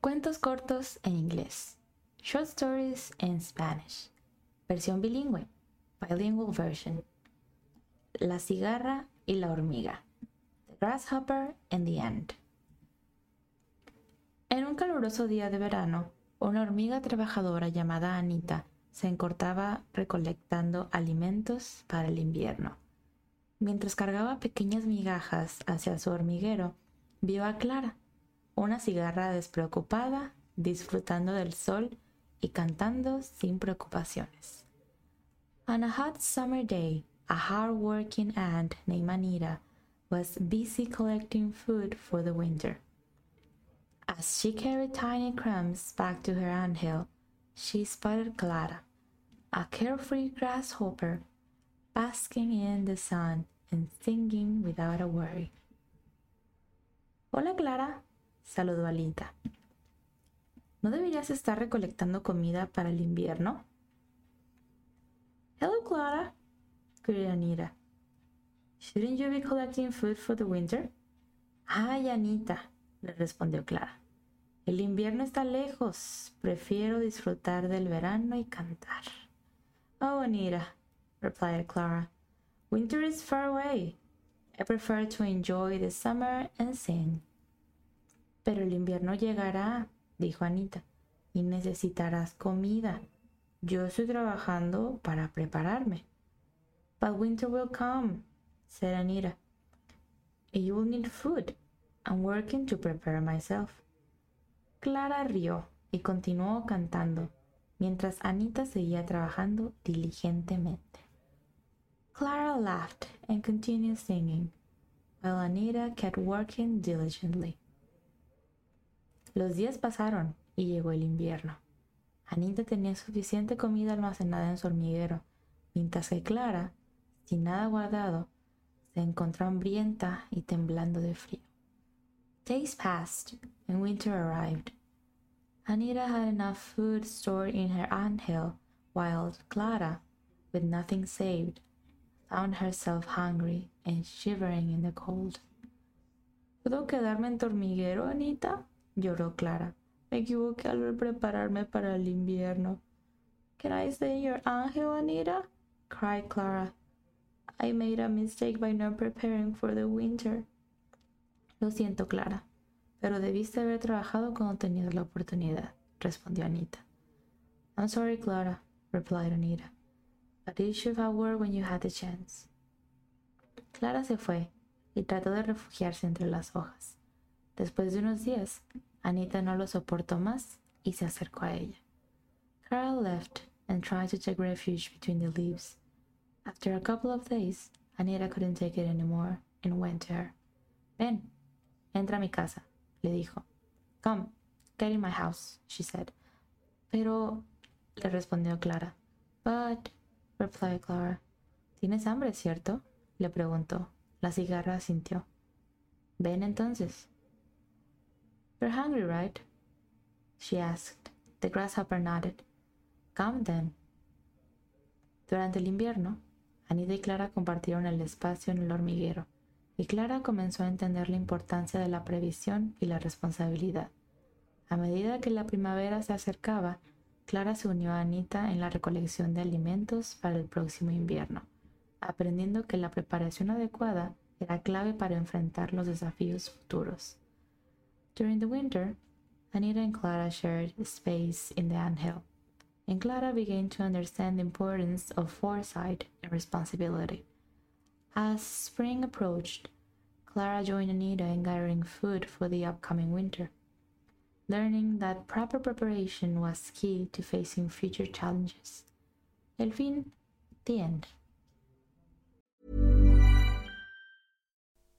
Cuentos cortos en inglés. Short stories in Spanish. Versión bilingüe. Bilingual version. La cigarra y la hormiga. The grasshopper and the ant. En un caluroso día de verano, una hormiga trabajadora llamada Anita se encortaba recolectando alimentos para el invierno. Mientras cargaba pequeñas migajas hacia su hormiguero, vio a Clara, una cigarra despreocupada, disfrutando del sol y cantando sin preocupaciones. On a hot summer day, a hard-working ant named Anita was busy collecting food for the winter. As she carried tiny crumbs back to her anthill, she spotted Clara, a carefree grasshopper, basking in the sun and singing without a worry. Hola Clara, saludó Alita. ¿No deberías estar recolectando comida para el invierno? Hello, Clara, greeted Anita. Shouldn't you be collecting food for the winter? Ay, Anita, le respondió Clara. El invierno está lejos. Prefiero disfrutar del verano y cantar. Oh, Anita, replied Clara. Winter is far away. I prefer to enjoy the summer and sing. Pero el invierno llegará, dijo Anita, y necesitarás comida. Yo estoy trabajando para prepararme. But winter will come, said Anita. You will need food. I'm working to prepare myself. Clara rió y continuó cantando, mientras Anita seguía trabajando diligentemente. Clara laughed and continued singing, while Anita kept working diligently. Los días pasaron y llegó el invierno. Anita tenía suficiente comida almacenada en su hormiguero, mientras que Clara, sin nada guardado, se encontró hambrienta y temblando de frío. Days passed and winter arrived. Anita had enough food stored in her anthill, while Clara, with nothing saved, found herself hungry and shivering in the cold. ¿Puedo quedarme en tu hormiguero, Anita? Lloró Clara. Me equivoqué al prepararme para el invierno. Can I stay in your anthill, Anita? cried Clara. I made a mistake by not preparing for the winter. Lo siento, Clara, pero debiste haber trabajado cuando tenías la oportunidad, respondió Anita. I'm sorry, Clara, replied Anita, but you should have worked when you had the chance. Clara se fue y trató de refugiarse entre las hojas. Después de unos días, Anita no lo soportó más y se acercó a ella. Carl left and tried to take refuge between the leaves. After a couple of days, Anita couldn't take it anymore and went to her. Ven, entra a mi casa, le dijo. Come, get in my house, she said. Pero, le respondió Clara. But, replied Clara. ¿Tienes hambre, cierto? le preguntó. La cigarra sintió. Ven entonces. You're hungry, right? she asked. The grasshopper nodded. Come then. Durante el invierno, Anita y Clara compartieron el espacio en el hormiguero, y Clara comenzó a entender la importancia de la previsión y la responsabilidad. A medida que la primavera se acercaba, Clara se unió a Anita en la recolección de alimentos para el próximo invierno, aprendiendo que la preparación adecuada era clave para enfrentar los desafíos futuros. During the winter, Anita and Clara shared space in the anthill, and Clara began to understand the importance of foresight and responsibility. As spring approached, Clara joined Anita in gathering food for the upcoming winter, learning that proper preparation was key to facing future challenges. El fin, the end.